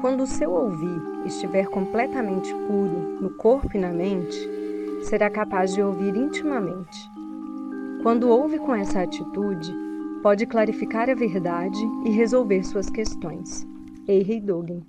Quando o seu ouvir estiver completamente puro no corpo e na mente, será capaz de ouvir intimamente. Quando ouve com essa atitude, pode clarificar a verdade e resolver suas questões. Henry Dogen.